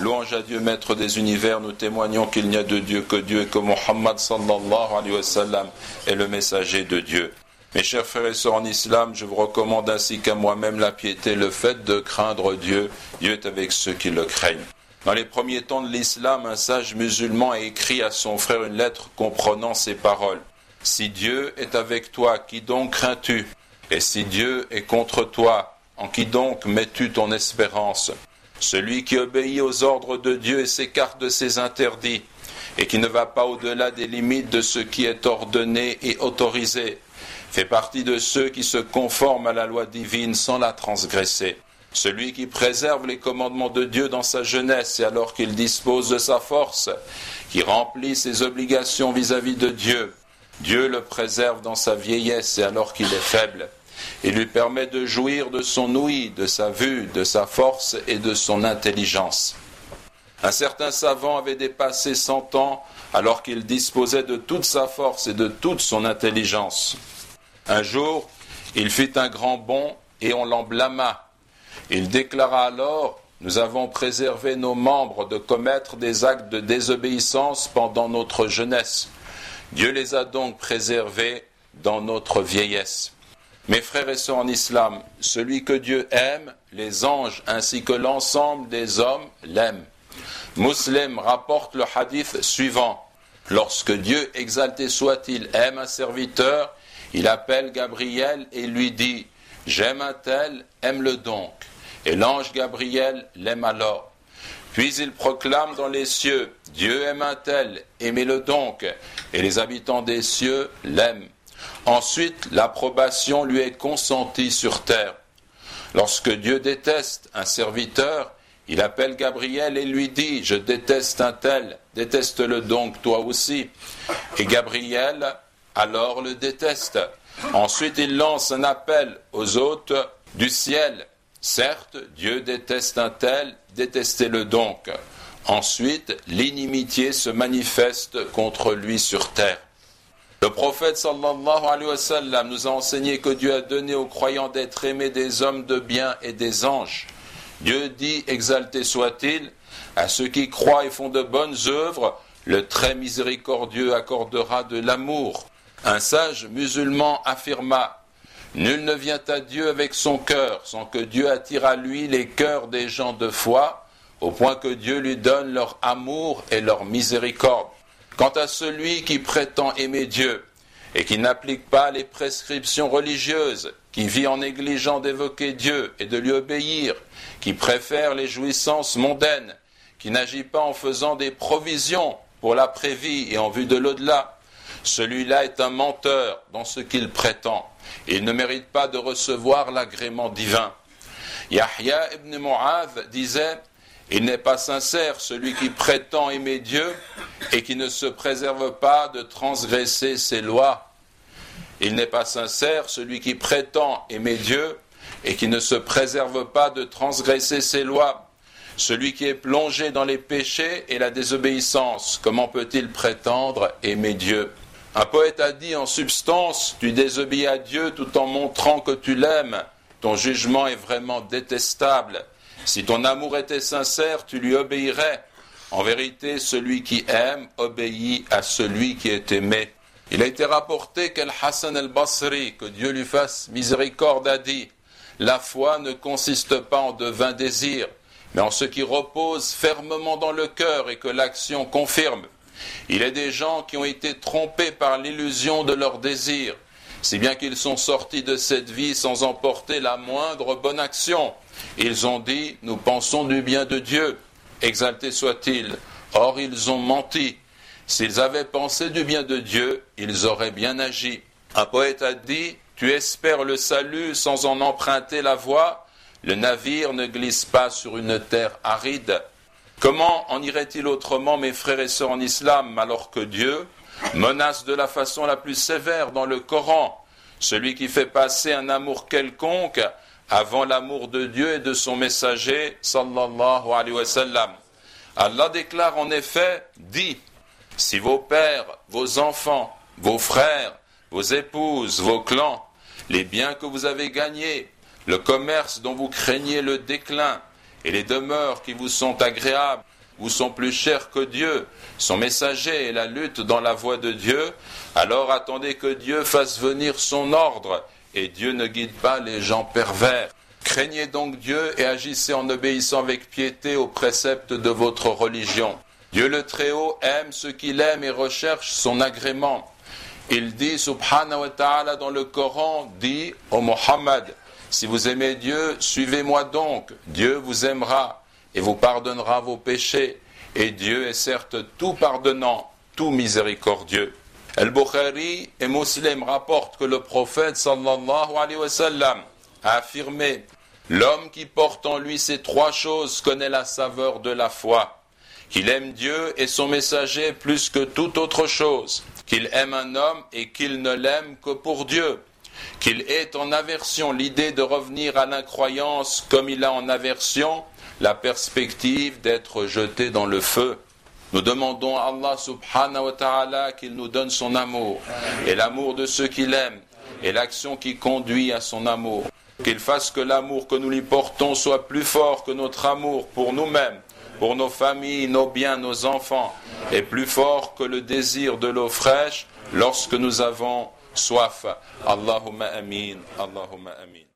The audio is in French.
louange à Dieu, maître des univers, nous témoignons qu'il n'y a de Dieu que Dieu et que Muhammad sallallahu alayhi wa sallam est le messager de Dieu. Mes chers frères et sœurs en islam, je vous recommande ainsi qu'à moi-même la piété, le fait de craindre Dieu. Dieu est avec ceux qui le craignent. Dans les premiers temps de l'islam, un sage musulman a écrit à son frère une lettre comprenant ces paroles. Si Dieu est avec toi, qui donc crains-tu? Et si Dieu est contre toi, en qui donc mets-tu ton espérance? Celui qui obéit aux ordres de Dieu et s'écarte de ses interdits, et qui ne va pas au-delà des limites de ce qui est ordonné et autorisé, fait partie de ceux qui se conforment à la loi divine sans la transgresser. Celui qui préserve les commandements de Dieu dans sa jeunesse et alors qu'il dispose de sa force, qui remplit ses obligations vis-à-vis de Dieu, Dieu le préserve dans sa vieillesse et alors qu'il est faible. Il lui permet de jouir de son ouïe, de sa vue, de sa force et de son intelligence. Un certain savant avait dépassé cent ans alors qu'il disposait de toute sa force et de toute son intelligence. Un jour, il fit un grand bond et on l'en blâma. Il déclara alors Nous avons préservé nos membres de commettre des actes de désobéissance pendant notre jeunesse. Dieu les a donc préservés dans notre vieillesse. Mes frères et sœurs en islam, celui que Dieu aime, les anges ainsi que l'ensemble des hommes l'aiment. Muslim rapporte le hadith suivant. Lorsque Dieu, exalté soit-il, aime un serviteur, il appelle Gabriel et lui dit J'aime un tel, aime-le donc. Et l'ange Gabriel l'aime alors. Puis il proclame dans les cieux Dieu aime un tel, aimez-le donc. Et les habitants des cieux l'aiment. Ensuite, l'approbation lui est consentie sur terre. Lorsque Dieu déteste un serviteur, il appelle Gabriel et lui dit Je déteste un tel, déteste-le donc toi aussi. Et Gabriel alors le déteste. Ensuite, il lance un appel aux hôtes du ciel. Certes, Dieu déteste un tel, détestez-le donc. Ensuite, l'inimitié se manifeste contre lui sur terre. Le prophète sallallahu alayhi wa sallam nous a enseigné que Dieu a donné aux croyants d'être aimés des hommes de bien et des anges. Dieu dit, exalté soit-il, à ceux qui croient et font de bonnes œuvres, le très miséricordieux accordera de l'amour. Un sage musulman affirma Nul ne vient à Dieu avec son cœur sans que Dieu attire à lui les cœurs des gens de foi, au point que Dieu lui donne leur amour et leur miséricorde. Quant à celui qui prétend aimer Dieu et qui n'applique pas les prescriptions religieuses, qui vit en négligeant d'évoquer Dieu et de lui obéir, qui préfère les jouissances mondaines, qui n'agit pas en faisant des provisions pour l'après-vie et en vue de l'au-delà, celui-là est un menteur dans ce qu'il prétend. Il ne mérite pas de recevoir l'agrément divin. Yahya ibn Mu'adh disait Il n'est pas sincère celui qui prétend aimer Dieu et qui ne se préserve pas de transgresser ses lois. Il n'est pas sincère celui qui prétend aimer Dieu et qui ne se préserve pas de transgresser ses lois. Celui qui est plongé dans les péchés et la désobéissance, comment peut-il prétendre aimer Dieu? Un poète a dit en substance, tu désobéis à Dieu tout en montrant que tu l'aimes. Ton jugement est vraiment détestable. Si ton amour était sincère, tu lui obéirais. En vérité, celui qui aime obéit à celui qui est aimé. Il a été rapporté qu'Al-Hassan al-Basri, que Dieu lui fasse miséricorde, a dit La foi ne consiste pas en de vains désirs, mais en ce qui repose fermement dans le cœur et que l'action confirme. Il est des gens qui ont été trompés par l'illusion de leurs désirs, si bien qu'ils sont sortis de cette vie sans emporter la moindre bonne action. Ils ont dit Nous pensons du bien de Dieu, exalté soit-il. Or, ils ont menti. S'ils avaient pensé du bien de Dieu, ils auraient bien agi. Un poète a dit Tu espères le salut sans en emprunter la voie. Le navire ne glisse pas sur une terre aride. Comment en irait-il autrement, mes frères et sœurs en islam, alors que Dieu menace de la façon la plus sévère dans le Coran celui qui fait passer un amour quelconque avant l'amour de Dieu et de son messager, sallallahu alayhi wa sallam. Allah déclare en effet, dit, si vos pères, vos enfants, vos frères, vos épouses, vos clans, les biens que vous avez gagnés, le commerce dont vous craignez le déclin, et les demeures qui vous sont agréables vous sont plus chères que Dieu, son messager et la lutte dans la voie de Dieu, alors attendez que Dieu fasse venir son ordre, et Dieu ne guide pas les gens pervers. Craignez donc Dieu et agissez en obéissant avec piété aux préceptes de votre religion. Dieu le Très-Haut aime ce qu'il aime et recherche son agrément. Il dit, subhanahu wa ta'ala, dans le Coran, dit au Mohammed, si vous aimez Dieu, suivez-moi donc, Dieu vous aimera et vous pardonnera vos péchés. Et Dieu est certes tout pardonnant, tout miséricordieux. Al-Bukhari et Muslim rapportent que le prophète sallallahu alayhi wa a affirmé L'homme qui porte en lui ces trois choses connaît la saveur de la foi, qu'il aime Dieu et son messager plus que toute autre chose, qu'il aime un homme et qu'il ne l'aime que pour Dieu, qu'il ait en aversion. L'idée de revenir à l'incroyance comme il a en aversion la perspective d'être jeté dans le feu. Nous demandons à Allah subhanahu wa ta'ala qu'il nous donne son amour et l'amour de ceux qu'il aime et l'action qui conduit à son amour. Qu'il fasse que l'amour que nous lui portons soit plus fort que notre amour pour nous-mêmes, pour nos familles, nos biens, nos enfants, et plus fort que le désir de l'eau fraîche lorsque nous avons soif. Allahumma amin, Allahumma amin.